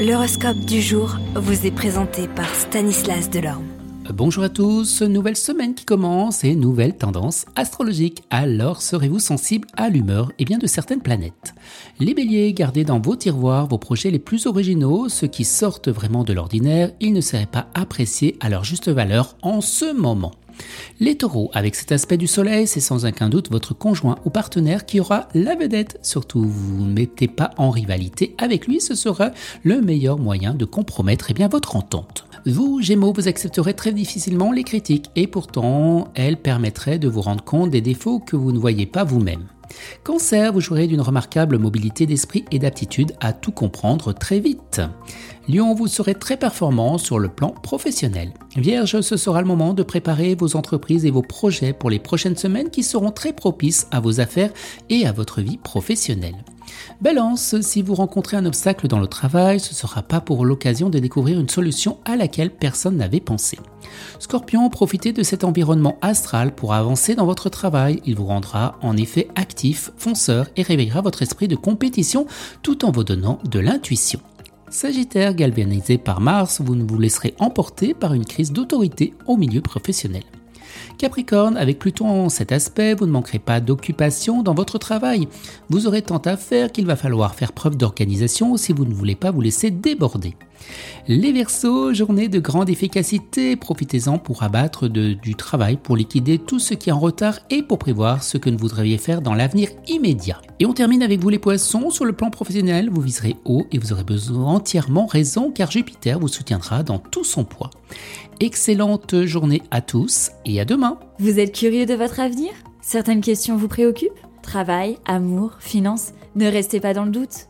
L'horoscope du jour vous est présenté par Stanislas Delorme. Bonjour à tous, nouvelle semaine qui commence et nouvelle tendance astrologique. Alors serez-vous sensible à l'humeur et bien de certaines planètes? Les béliers, gardez dans vos tiroirs vos projets les plus originaux, ceux qui sortent vraiment de l'ordinaire, ils ne seraient pas appréciés à leur juste valeur en ce moment. Les taureaux, avec cet aspect du soleil, c'est sans aucun doute votre conjoint ou partenaire qui aura la vedette. Surtout, vous ne mettez pas en rivalité avec lui, ce sera le meilleur moyen de compromettre eh votre entente. Vous, Gémeaux, vous accepterez très difficilement les critiques et pourtant, elles permettraient de vous rendre compte des défauts que vous ne voyez pas vous-même. Cancer, vous jouerez d'une remarquable mobilité d'esprit et d'aptitude à tout comprendre très vite. Lion, vous serez très performant sur le plan professionnel. Vierge, ce sera le moment de préparer vos entreprises et vos projets pour les prochaines semaines qui seront très propices à vos affaires et à votre vie professionnelle. Balance, si vous rencontrez un obstacle dans le travail, ce ne sera pas pour l'occasion de découvrir une solution à laquelle personne n'avait pensé. Scorpion, profitez de cet environnement astral pour avancer dans votre travail. Il vous rendra en effet actif, fonceur et réveillera votre esprit de compétition tout en vous donnant de l'intuition. Sagittaire, galvanisé par Mars, vous ne vous laisserez emporter par une crise d'autorité au milieu professionnel. Capricorne, avec Pluton en cet aspect, vous ne manquerez pas d'occupation dans votre travail. Vous aurez tant à faire qu'il va falloir faire preuve d'organisation si vous ne voulez pas vous laisser déborder. Les Verseaux, journée de grande efficacité, profitez-en pour abattre du travail, pour liquider tout ce qui est en retard et pour prévoir ce que vous voudriez faire dans l'avenir immédiat. Et on termine avec vous les poissons, sur le plan professionnel, vous viserez haut et vous aurez besoin entièrement raison car Jupiter vous soutiendra dans tout son poids. Excellente journée à tous et à demain. Vous êtes curieux de votre avenir? Certaines questions vous préoccupent? Travail, amour, finances? Ne restez pas dans le doute.